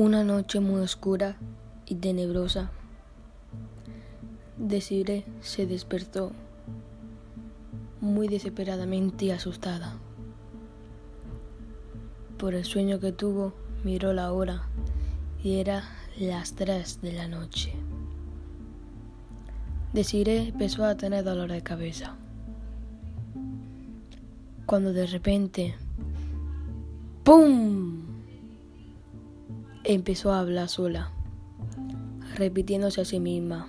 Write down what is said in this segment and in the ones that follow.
Una noche muy oscura y tenebrosa, Desiree se despertó muy desesperadamente asustada. Por el sueño que tuvo, miró la hora y era las tres de la noche. Desiree empezó a tener dolor de cabeza. Cuando de repente, ¡pum! Empezó a hablar sola, repitiéndose a sí misma.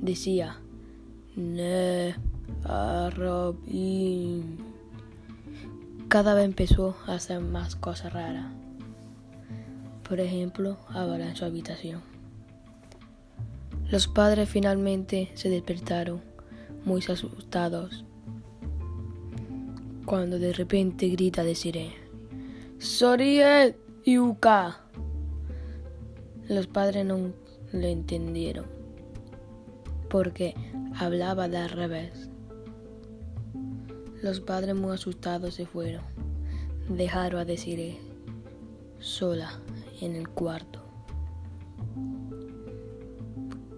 Decía, ne, arrobin. Cada vez empezó a hacer más cosas raras. Por ejemplo, hablar en su habitación. Los padres finalmente se despertaron, muy asustados, cuando de repente grita Desiree, ¡Sorie Yuka! Los padres no le entendieron porque hablaba de al revés. Los padres muy asustados se fueron. Dejaron a Desiree sola en el cuarto.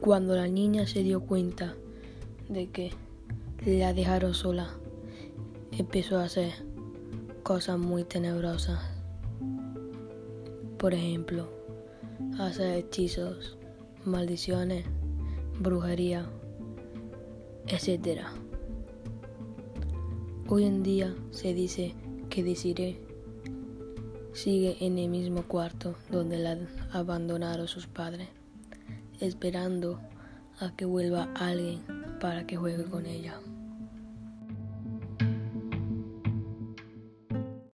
Cuando la niña se dio cuenta de que la dejaron sola, empezó a hacer cosas muy tenebrosas. Por ejemplo, hacer hechizos, maldiciones, brujería, etc. Hoy en día se dice que Desiree sigue en el mismo cuarto donde la abandonaron sus padres, esperando a que vuelva alguien para que juegue con ella.